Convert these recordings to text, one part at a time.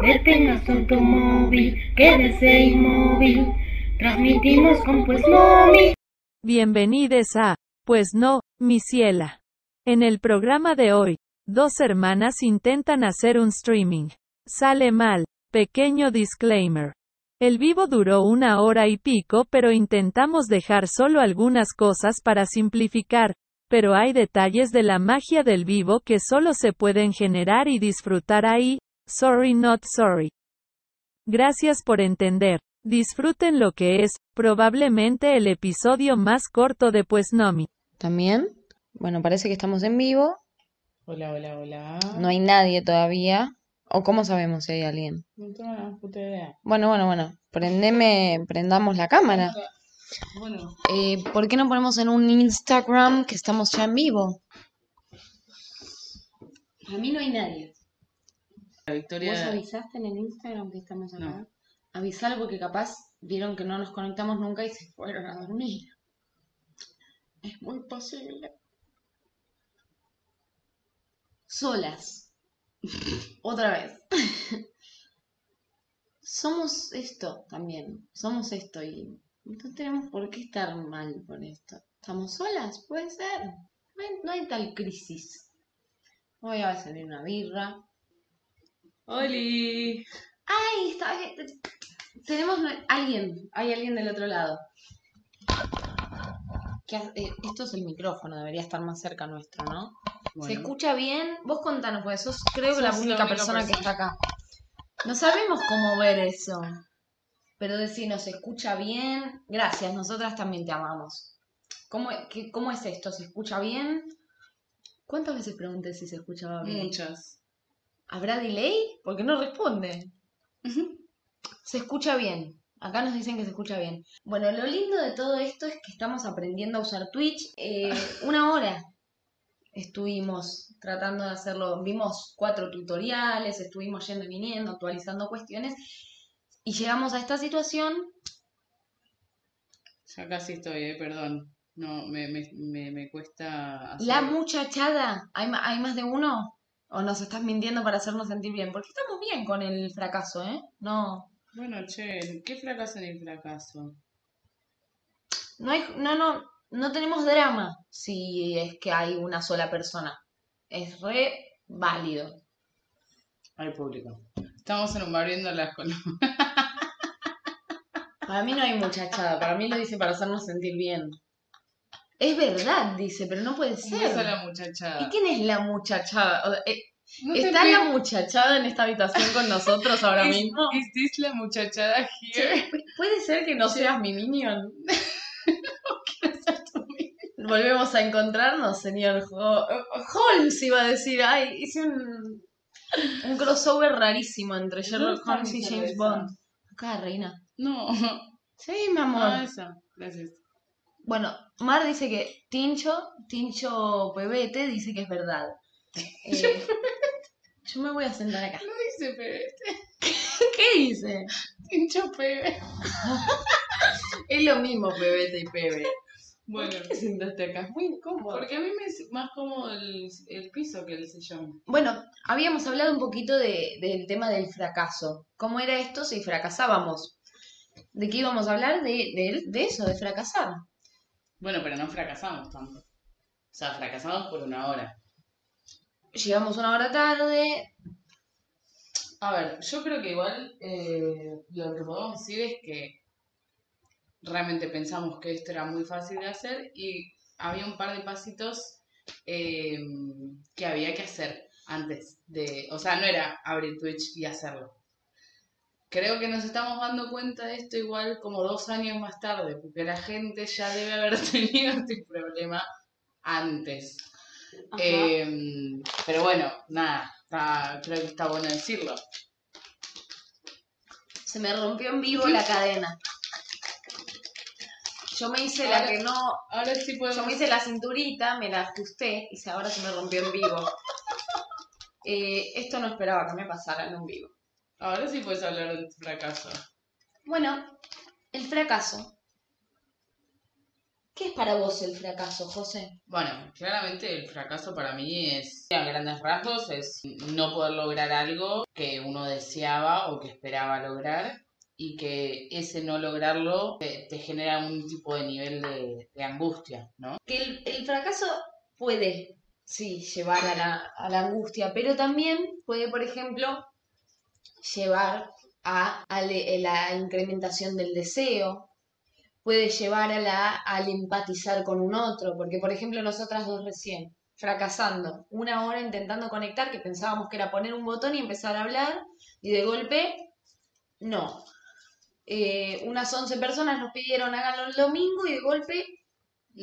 Detenga su automóvil, quédese inmóvil. Transmitimos con Pues Mami. Bienvenidos a, pues no, mi ciela. En el programa de hoy, dos hermanas intentan hacer un streaming. Sale mal, pequeño disclaimer. El vivo duró una hora y pico pero intentamos dejar solo algunas cosas para simplificar, pero hay detalles de la magia del vivo que solo se pueden generar y disfrutar ahí, sorry not sorry. Gracias por entender. Disfruten lo que es, probablemente el episodio más corto de Pues Nomi. También, bueno, parece que estamos en vivo. Hola, hola, hola. No hay nadie todavía. ¿O cómo sabemos si hay alguien? No tengo una puta idea. Bueno, bueno, bueno. Prendeme, prendamos la cámara. Bueno, Eh, ¿Por qué no ponemos en un Instagram que estamos ya en vivo? A mí no hay nadie. La Victoria. avisaste en el Instagram que estamos acá? No. Avisalo porque capaz vieron que no nos conectamos nunca y se fueron a dormir. Es muy posible. Solas. Otra vez. Somos esto también. Somos esto y no tenemos por qué estar mal por esto. ¿Estamos solas? Puede ser. No hay, no hay tal crisis. Hoy va a salir una birra. ¡Oli! ¡Ay! Está. Tenemos alguien. Hay alguien del otro lado. ¿Qué ha- eh, esto es el micrófono, debería estar más cerca nuestro, ¿no? ¿Se escucha bien? Vos contanos, porque sos creo que la única persona que está acá. No sabemos cómo ver eso. Pero decirnos, ¿se escucha bien? Gracias, nosotras también te amamos. ¿Cómo, qué- cómo es esto? ¿Se escucha bien? ¿Cuántas veces pregunté si se escuchaba bien? muchas. ¿Habrá delay? Porque no responde. Se escucha bien. Acá nos dicen que se escucha bien. Bueno, lo lindo de todo esto es que estamos aprendiendo a usar Twitch. Eh, una hora estuvimos tratando de hacerlo. Vimos cuatro tutoriales, estuvimos yendo y viniendo, actualizando cuestiones. Y llegamos a esta situación. Ya casi estoy, eh, perdón. No, me, me, me, me cuesta hacer... La muchachada. ¿Hay, ¿Hay más de uno? ¿O nos estás mintiendo para hacernos sentir bien? Porque estamos bien con el fracaso, ¿eh? No. Bueno, che, ¿qué fracaso ni fracaso? No hay, no, no, no tenemos drama si es que hay una sola persona. Es re válido. Al público. Estamos en un bar viendo las columnas. Para mí no hay muchachada, para mí lo dice para hacernos sentir bien. Es verdad, dice, pero no puede ¿Cómo ser. es la muchachada? ¿Y quién es la muchachada? O- eh, No ¿Está la muchachada en esta habitación con nosotros ahora ¿Is- mismo? ¿Is this la muchachada here? ¿Puede ser que no seas mi minion? Volvemos a encontrarnos, señor Ho- Holmes, iba a decir. Ay, hice un, un crossover rarísimo entre Sherlock ¿Dónde está Holmes y James? Bond. Acá, reina. No. Sí, mi amor. Ah, esa. Gracias. Bueno, Mar dice que Tincho, Tincho Pebete, dice que es verdad. Eh, yo me voy a sentar acá. No dice pebete. ¿Qué dice? Pincho pebe. Es lo mismo Pebete y Pebe. Bueno, ¿Por qué te sentaste acá? Es muy incómodo. porque a mí me es más cómodo el, el piso que el sillón. Bueno, habíamos hablado un poquito de- del tema del fracaso. ¿Cómo era esto si fracasábamos? ¿De qué íbamos a hablar? De, de, de eso, de fracasar. Bueno, pero no fracasamos tanto. O sea, fracasamos por una hora. Llegamos una hora tarde. A ver, yo creo que igual eh, lo que podemos decir es que realmente pensamos que esto era muy fácil de hacer y había un par de pasitos eh, que había que hacer antes de, o sea, no era abrir Twitch y hacerlo. Creo que nos estamos dando cuenta de esto igual como dos años más tarde, porque la gente ya debe haber tenido este problema antes. Eh, pero bueno, nada, está- creo que está bueno decirlo. Se me rompió en vivo la cadena. Yo me hice la que no. Ahora sí podemos... Yo me hice la cinturita, me la ajusté y ahora se me rompió en vivo. Eh, esto no esperaba que me pasara en un vivo. Ahora sí puedes hablar de tu fracaso. Bueno, el fracaso ¿Qué es para vos el fracaso, José? Bueno, claramente el fracaso para mí es, a grandes rasgos, es no poder lograr algo que uno deseaba o que esperaba lograr y que ese no lograrlo te, te genera un tipo de nivel de, de angustia, ¿no? Que el, el fracaso puede, sí, llevar a la, a la angustia, pero también puede, por ejemplo, llevar a, a le- la incrementación del deseo, puede llevar a la, al empatizar con un otro, porque por ejemplo nosotras dos recién, fracasando, una hora intentando conectar, que pensábamos que era poner un botón y empezar a hablar, y de golpe, no. Eh, unas 11 personas nos pidieron háganlo el domingo y de golpe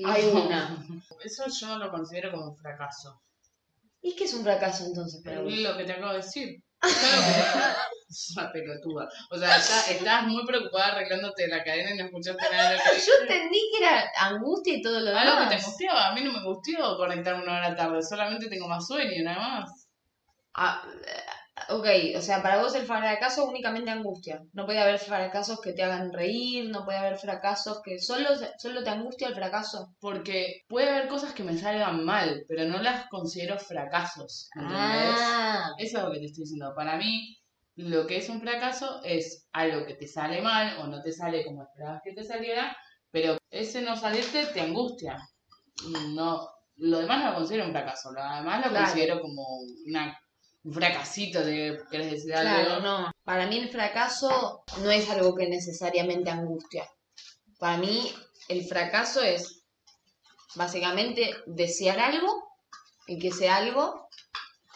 hay una. Eso yo no lo considero como un fracaso. ¿Y qué es un fracaso entonces para vos? Lo que te acabo de decir. Es una pelotuda. O sea, está- estás muy preocupada arreglándote la cadena y no escuchaste nada de lo que Yo entendí que era angustia y todo lo demás. Algo que te angustiaba. A mí no me angustió conectarme una hora tarde. Solamente tengo más sueño, nada más. Ah, eh, ok, o sea, para vos el fracaso únicamente angustia. No puede haber fracasos que te hagan reír, no puede haber fracasos que solo, solo te angustia el fracaso. Porque puede haber cosas que me salgan mal, pero no las considero fracasos. ¿Entendés? Ah, Eso es lo que te estoy diciendo. Para mí, lo que es un fracaso es algo que te sale mal o no te sale como esperabas que te saliera, pero ese no salirte te angustia. No, lo demás no lo considero un fracaso, lo demás lo Claro. considero como una, un fracasito de querés decir algo. no. Para mí el fracaso no es algo que necesariamente angustia. Para mí el fracaso es básicamente desear algo y que ese algo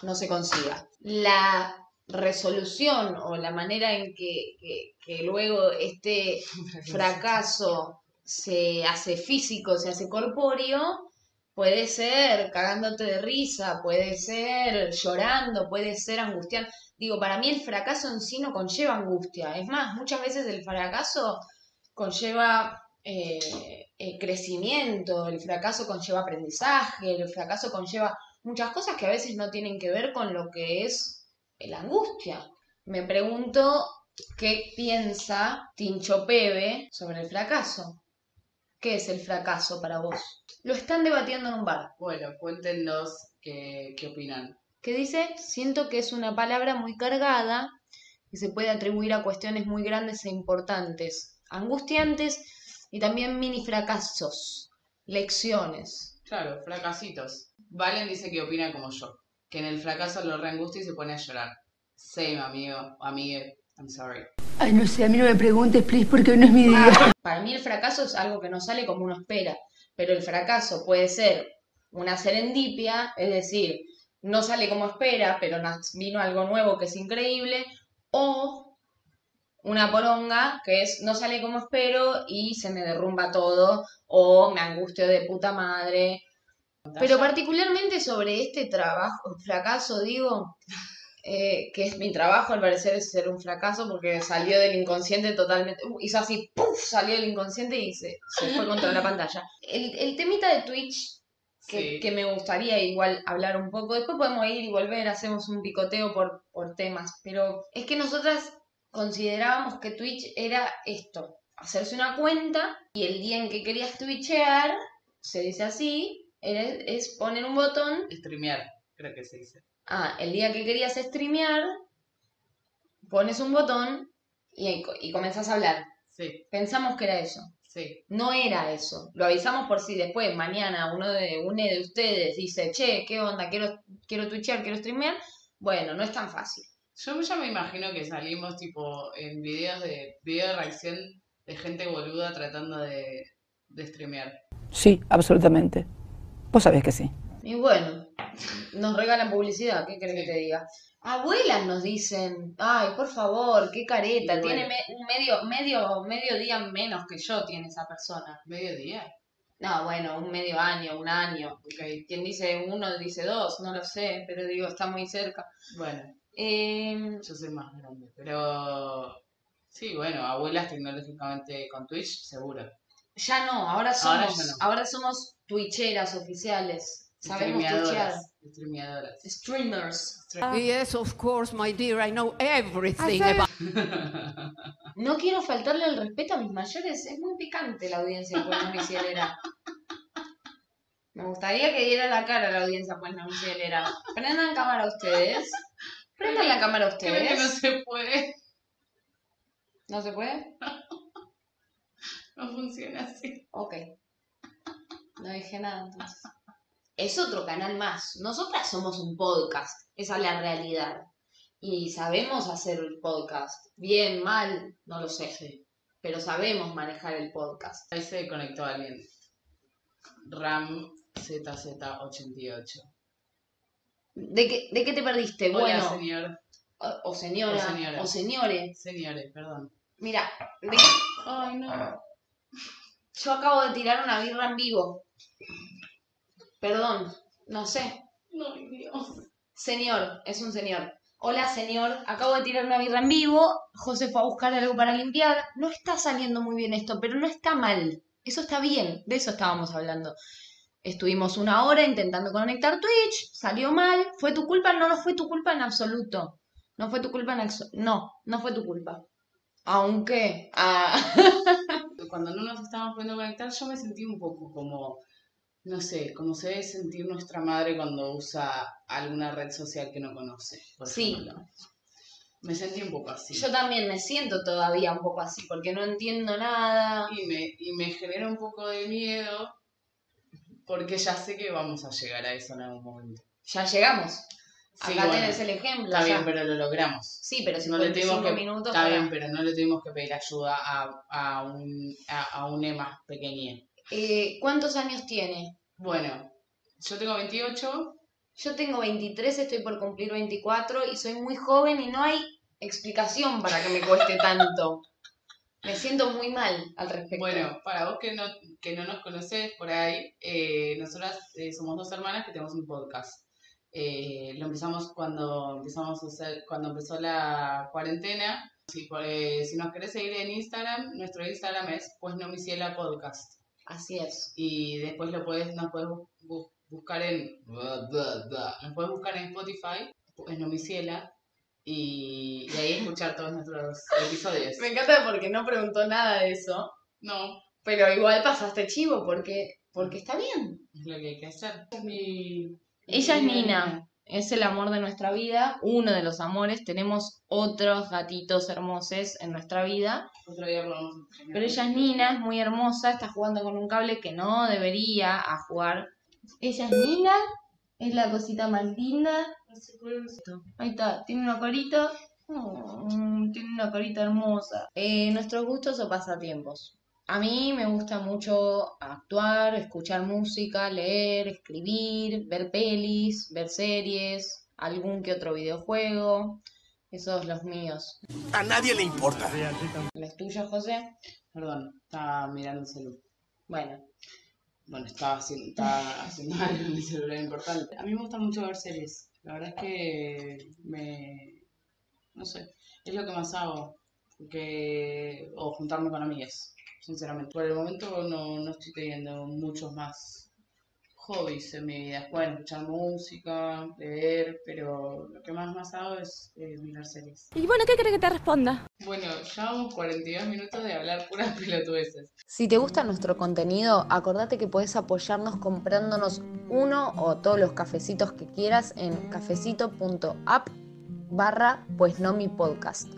no se consiga. La resolución o la manera en que, que- que luego este fracaso se hace físico, se hace corpóreo, puede ser cagándote de risa, puede ser llorando, puede ser angustiando. Digo, para mí el fracaso en sí no conlleva angustia. Es más, muchas veces el fracaso conlleva eh, eh, crecimiento, el fracaso conlleva aprendizaje, el fracaso conlleva muchas cosas que a veces no tienen que ver con lo que es la angustia. Me pregunto qué piensa Tincho Pebe sobre el fracaso. ¿Qué es el fracaso para vos? Lo están debatiendo en un bar. Bueno, cuéntenos qué, qué opinan. que dice, siento que es una palabra muy cargada y se puede atribuir a cuestiones muy grandes e importantes, angustiantes y también mini fracasos, lecciones. Claro, fracasitos. Valen dice que opina como yo, que en el fracaso lo reangustia y se pone a llorar. Same, amigo, amigue, I'm sorry. Ay, no sé, a mí no me preguntes, please, porque hoy no es mi día. Para mí el fracaso es algo que no sale como uno espera, pero el fracaso puede ser una serendipia, es decir, no sale como espera, pero vino algo nuevo que es increíble, o una poronga que es no sale como espero y se me derrumba todo, o me angustio de puta madre. Pero particularmente sobre este trabajo, fracaso, digo, eh, que es mi trabajo, al parecer es ser un fracaso porque salió del inconsciente totalmente, uh, hizo así, ¡puf! salió del inconsciente y se, se fue contra la pantalla. El, el temita de Twitch, que, Sí. que me gustaría igual hablar un poco, después podemos ir y volver, hacemos un picoteo por, por temas, pero es que nosotras considerábamos que Twitch era esto, hacerse una cuenta y el día en que querías twitchear, se dice así, era- es poner un botón Streamear, creo que se dice. Ah, el día que querías streamear, pones un botón y, y comenzás a hablar. Sí, Pensamos que era eso. sí. No era eso. Lo avisamos por si después, mañana, uno de, uno de ustedes dice, che, ¿qué onda? Quiero, quiero twitchear, quiero streamear. Bueno, no es tan fácil. Yo ya me imagino que salimos tipo en videos de video de reacción de gente boluda tratando de, de streamear. Sí, absolutamente. Vos sabés que sí. Y bueno, nos regalan publicidad, ¿qué querés que te diga? Abuelas nos dicen, ay, por favor, qué careta, bueno. tiene me- un medio, medio, medio día menos que yo tiene esa persona. ¿Mediodía? No, bueno, un medio año, un año. Ok, Quien dice uno dice dos, no lo sé, pero digo, está muy cerca. bueno, Eh, yo soy más grande. Pero sí, bueno, abuelas tecnológicamente con Twitch, seguro. ya no, ahora Ahora somos, no. ahora somos twitcheras oficiales. Sabemos. Streameadoras. Streameadoras. Streamers. Yes, of course, my dear, I know everything about No quiero faltarle el respeto a mis mayores, es muy picante la audiencia con mi cielera. Me gustaría que diera la cara a la audiencia, pues no era. Prendan cámara ustedes. Prendan la cámara Creo que no ustedes. se puede. ¿No se puede? No funciona así. Ok. No dije nada entonces. Es otro canal más. Nosotras somos un podcast. Esa es la realidad. Y sabemos hacer el podcast. Bien, mal, no lo sé. Sí. Pero sabemos manejar el podcast. Ahí se conectó alguien. RAM ZZ88. ¿De qué, de qué te perdiste? Hola, bueno, señor. o, o señora, O señora. o señores. Señores, perdón. Mira, ¿de Ay, no. Yo acabo de tirar una birra en vivo. Perdón, no sé. No, Dios. Señor, es un señor. Hola, señor. Acabo de tirar una birra en vivo. José fue a buscar algo para limpiar. No está saliendo muy bien esto, pero no está mal. Eso está bien. De eso estábamos hablando. Estuvimos una hora intentando conectar Twitch. Salió mal. ¿Fue tu culpa? No, no fue tu culpa en absoluto. No fue tu culpa en absoluto. No, no fue tu culpa. Aunque. Ah. Cuando no nos estábamos pudiendo conectar, yo me sentí un poco como, no sé, como se debe sentir nuestra madre cuando usa alguna red social que no conoce. por Sí. ejemplo. Me sentí un poco así. Yo también me siento todavía un poco así, porque no entiendo nada. Y me, y me genera un poco de miedo porque ya sé que vamos a llegar a eso en algún momento. Ya llegamos. Sí, Acá bueno, tenés el ejemplo. Está ya. bien, pero lo logramos. Sí, pero No le 55 tuvimos que, minutos está para- bien, pero no le tuvimos que pedir ayuda a, a un, a, a un EMA pequeña. Eh, ¿Cuántos años tiene? Bueno, yo tengo 28, Yo tengo 23, estoy por cumplir 24 y soy muy joven y no hay explicación para que me cueste tanto. Me siento muy mal al respecto. Bueno, para vos que no, que no nos conocés por ahí, eh, nosotras eh, somos dos hermanas que tenemos un podcast. Eh, lo empezamos cuando empezamos a hacer, cuando empezó la cuarentena. Si, si nos querés seguir en Instagram, nuestro Instagram es pues no mi ciela podcast. Así es. Y después lo puedes, nos puedes bu- bu- buscar en nos puedes buscar en Spotify, pues no mi ciela, y, y ahí escuchar todos nuestros episodios. Me encanta porque no preguntó nada de eso, No, pero igual pasaste chivo porque, porque está bien. es lo que hay que hacer. Es mi Ella es Nina, es el amor de nuestra vida, uno de los amores. Tenemos otros gatitos hermosos en nuestra vida, Otro día extrañar. pero ella es Nina, es muy hermosa, está jugando con un cable que no debería a jugar. Ella es Nina, es la cosita más linda. Ahí está, tiene una corita. Mm, tiene una corita hermosa. Eh, nuestros gustos o pasatiempos. A mí me gusta mucho actuar, escuchar música, leer, escribir, ver pelis, ver series, algún que otro videojuego. Esos los míos. A nadie le importa. ¿Los tuyos, José? Perdón, estaba mirando el celular. Bueno, Bueno, estaba haciendo, estaba haciendo algo en mi celular importante. A mí me gusta mucho ver series. La verdad es que me... No sé, es lo que más hago. Que, o juntarme con amigas, sinceramente. Por el momento no, no estoy teniendo muchos más hobbies en mi vida. Bueno, escuchar música, leer, pero lo que más más hago es eh, mirar series. Y bueno, ¿qué crees que te responda? Bueno, llevamos 42 minutos de hablar puras pelotudeces. Si te gusta nuestro contenido, acordate que puedes apoyarnos comprándonos uno o todos los cafecitos que quieras en cafecito.app barra pues no mi podcast.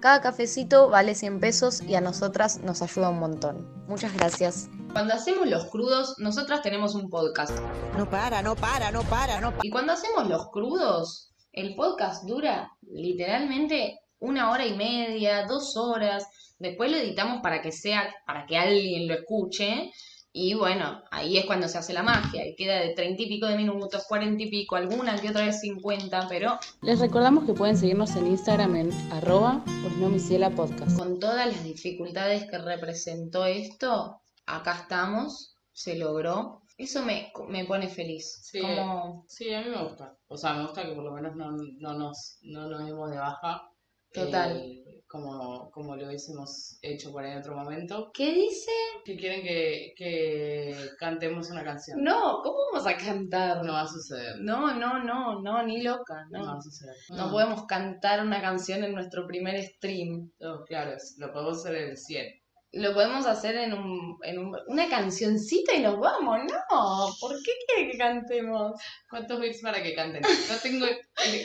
Cada cafecito vale 100 pesos y a nosotras nos ayuda un montón. Muchas gracias. Cuando hacemos los crudos, nosotras tenemos un podcast. No para, no para, no para, no Y cuando hacemos los crudos, el podcast dura literalmente una hora y media, dos horas. Después lo editamos para que sea, para que alguien lo escuche. Y bueno, ahí es cuando se hace la magia. Y queda de treinta y pico de minutos, cuarenta y pico, alguna que otra vez cincuenta, pero Les recordamos que pueden seguirnos en Instagram en arroba pues no podcast. con todas las dificultades que representó esto, acá estamos, se logró. Eso me, me pone feliz. Sí, Como, sí, a mí me gusta. O sea, me gusta que por lo menos no, no nos, no nos demos de baja. Total. eh, como, como lo hubiésemos hecho por ahí en otro momento. ¿Qué dice? Que quieren que, que cantemos una canción. No, ¿cómo vamos a cantar? No va a suceder. No, no, no, no, ni loca, No, va no. a suceder. No podemos cantar una canción en nuestro primer stream. No, claro, lo podemos hacer en el 100. Lo podemos hacer en, un, en un- una cancioncita y nos vamos, ¿no? ¿Por qué quiere que cantemos? ¿Cuántos bits para que canten? No tengo.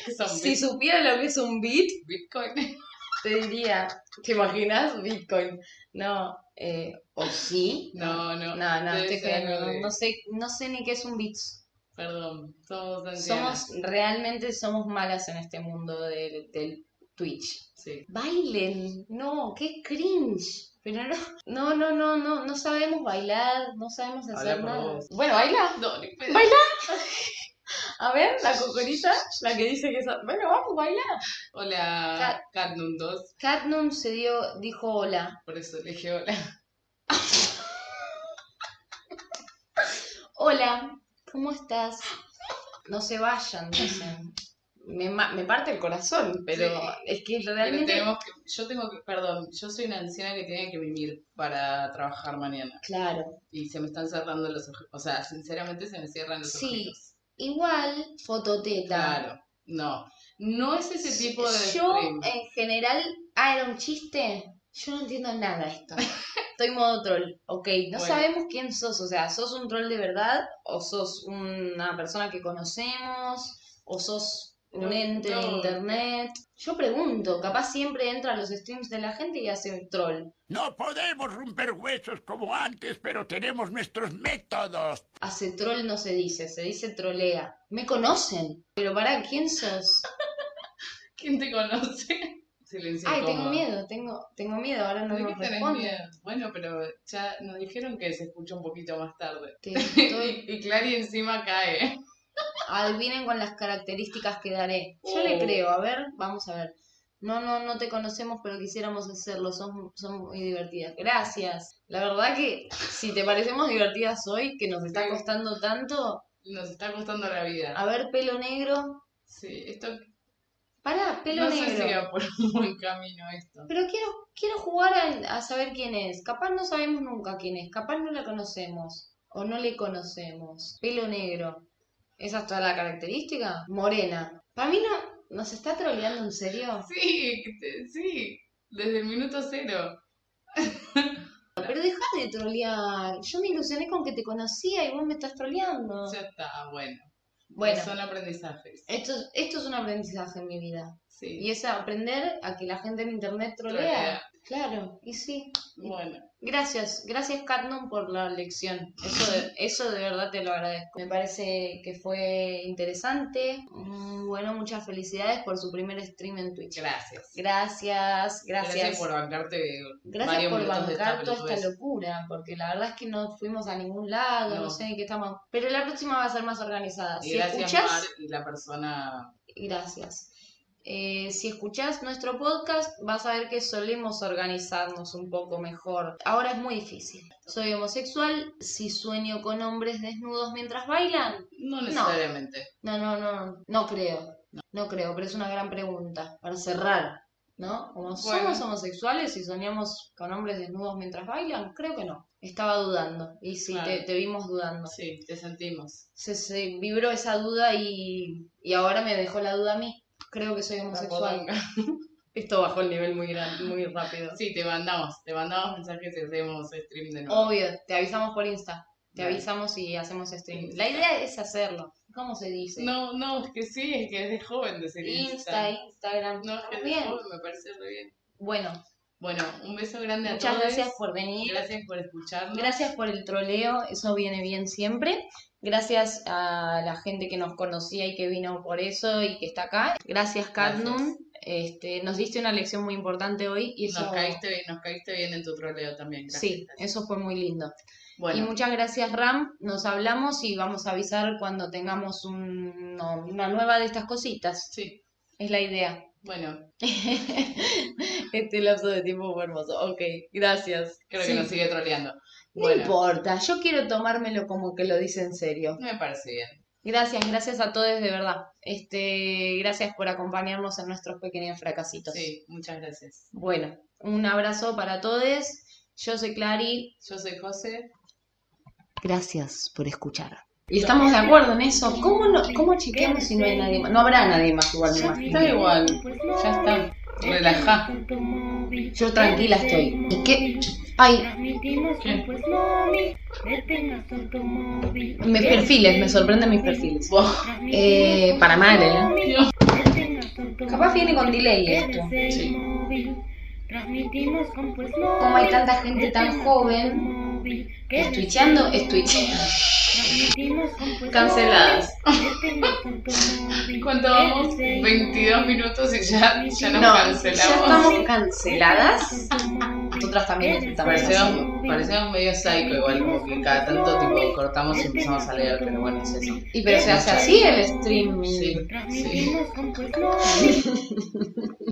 ¿Qué son Si supiera lo que es un beat, Bitcoin. Te diría, ¿te imaginas? Bitcoin. No, eh, ¿o sí? No, no. No, no, estoy jodiendo, no, sé, no sé ni qué es un beat. Perdón, somos. Somos, realmente somos malas en este mundo del, del Twitch. Sí. Bailen, no, qué cringe. Pero no, no, no, no, no, no sabemos bailar, no sabemos hacer Habla nada. Bueno, baila. No. Baila. A ver, la cocorita, la que dice que es... Bueno, vamos, baila. Hola, Cat- Catnum 2. Catnum se dio, dijo hola. Por eso le dije hola. Hola, ¿cómo estás? No se vayan, dicen. Me, me parte el corazón, pero Sí. es que realmente... tenemos que, yo tengo que, perdón, yo soy una anciana que tiene que vivir para trabajar mañana. Claro. Y se me están cerrando los ojos. O sea, sinceramente se me cierran los Sí, ojitos. Igual, fototeta. Claro. No. No es ese tipo de Yo, en general, ah, era un chiste. Yo no entiendo nada de esto. Estoy modo troll. Ok, no Bueno. sabemos quién sos. O sea, ¿sos un troll de verdad? ¿O sos una persona que conocemos? ¿O sos un No, ente de no. internet? Yo pregunto, capaz siempre entra a los streams de la gente y hace un troll. No podemos romper huesos como antes, pero tenemos nuestros métodos. Hace troll no se dice, se dice trolea. Me conocen, pero para ¿quién sos? ¿Quién te conoce? Silencio Ay, tengo miedo, tengo, tengo miedo, ahora no ¿De me qué tenés responden. miedo? Bueno, pero ya nos dijeron que se escucha un poquito más tarde. Estoy- y, y Clary encima cae. Adivinen con las características que daré. Yo le Oh. creo, a ver, vamos a ver. No, no, no te conocemos, pero quisiéramos hacerlo. Son, son muy divertidas. Gracias. La verdad que si te parecemos divertidas hoy, que nos está costando tanto, Nos está costando la vida. a ver, pelo negro. Sí, esto Pará, pelo no sé negro. si va por un buen camino esto. Pero quiero, quiero jugar a, a saber quién es. Capaz no sabemos nunca quién es. Capaz no la conocemos. O no le conocemos. Pelo negro. ¿Esa es toda la característica? Morena. Para mí no... ¿Nos está troleando en serio? Sí, que te- sí, desde el minuto cero. Pero deja de trolear. Yo me ilusioné con que te conocía y vos me estás troleando. Ya está, bueno. Bueno, Son aprendizajes. esto, esto es un aprendizaje en mi vida. Sí. Y es aprender a que la gente en internet trolea. Trolea. Claro, y sí. Bueno, Gracias, gracias Catnum por la lección. Eso de, eso de verdad te lo agradezco. Me parece que fue interesante. Mm, Bueno, muchas felicidades por su primer stream en Twitch. gracias. Gracias, gracias. Gracias por bancarte Gracias por bancar toda esta locura, porque la verdad es que no fuimos a ningún lado, no, No. sé en qué estamos. Pero la próxima va a ser más organizada. Y Si gracias, escuchás, Mar, y la persona... gracias. Eh, si escuchás nuestro podcast, vas a ver que solemos organizarnos un poco mejor. Ahora es muy difícil. Soy homosexual, si sueño con hombres desnudos mientras bailan, No necesariamente. no, no, no, no creo. No creo, pero es una gran pregunta para cerrar, ¿no? Como Bueno. somos homosexuales y soñamos con hombres desnudos mientras bailan, creo que no. Estaba dudando y sí, Claro. te, te vimos dudando. Sí, te sentimos. Se, se vibró esa duda y, y ahora me dejó la duda a mí. Creo que soy homosexual. Esto bajó el nivel muy gran, muy rápido. Sí, te mandamos, te mandamos mensajes y hacemos stream de nuevo. Obvio, te avisamos por Insta. Te avisamos y hacemos stream. Insta. La idea es hacerlo. ¿Cómo se dice? No, no, es que sí, es que es de joven decir Insta, Insta. Instagram. No, es que es de Bien. joven, me parece re bien. Bueno, Bueno, un beso grande a muchas todos. gracias por venir. Gracias por escucharnos. Gracias por el troleo, eso viene bien siempre. Gracias a la gente que nos conocía y que vino por eso y que está acá. Gracias, Cadnum. Este, nos diste una lección muy importante hoy y eso, Nos caíste, bien- nos caíste bien en tu troleo también. Gracias. sí, eso fue muy lindo. Y muchas gracias, Ram. Nos hablamos y vamos a avisar cuando tengamos un- no, una nueva de estas cositas. sí. Es la idea. Bueno, este lapso de tiempo fue hermoso. Ok, gracias. creo Sí. que nos sigue troleando. No Bueno, importa, yo quiero tomármelo como que lo dice en serio. me parece bien. Gracias, gracias a todos de verdad. Este, gracias por acompañarnos en nuestros pequeños fracasitos. Sí, muchas gracias. Bueno, un abrazo para todos. Yo soy Clary. Yo soy José. Gracias por escuchar. Y estamos de acuerdo en eso. ¿Cómo, no, cómo chequeamos si no hay nadie más? No habrá nadie más igual, imagino. Está igual. Ya está. Relajá. Yo tranquila estoy. ¿Y qué? Ay, ¿Qué? mis perfiles, me sorprenden mis perfiles. Buah, Eh, para mal, ¿eh? Capaz viene con delay esto. Sí. Como hay tanta gente tan joven Es twitcheando, es Twitch. pues Canceladas. ¿Cuánto vamos? 22 minutos y ya, ya nos No, cancelamos. ya estamos canceladas. Nosotras también Parecemos, parecemos medio psycho igual, como que cada tanto tipo cortamos y empezamos a leer, pero bueno, es eso. Y pero se hace así el streaming. Sí, sí.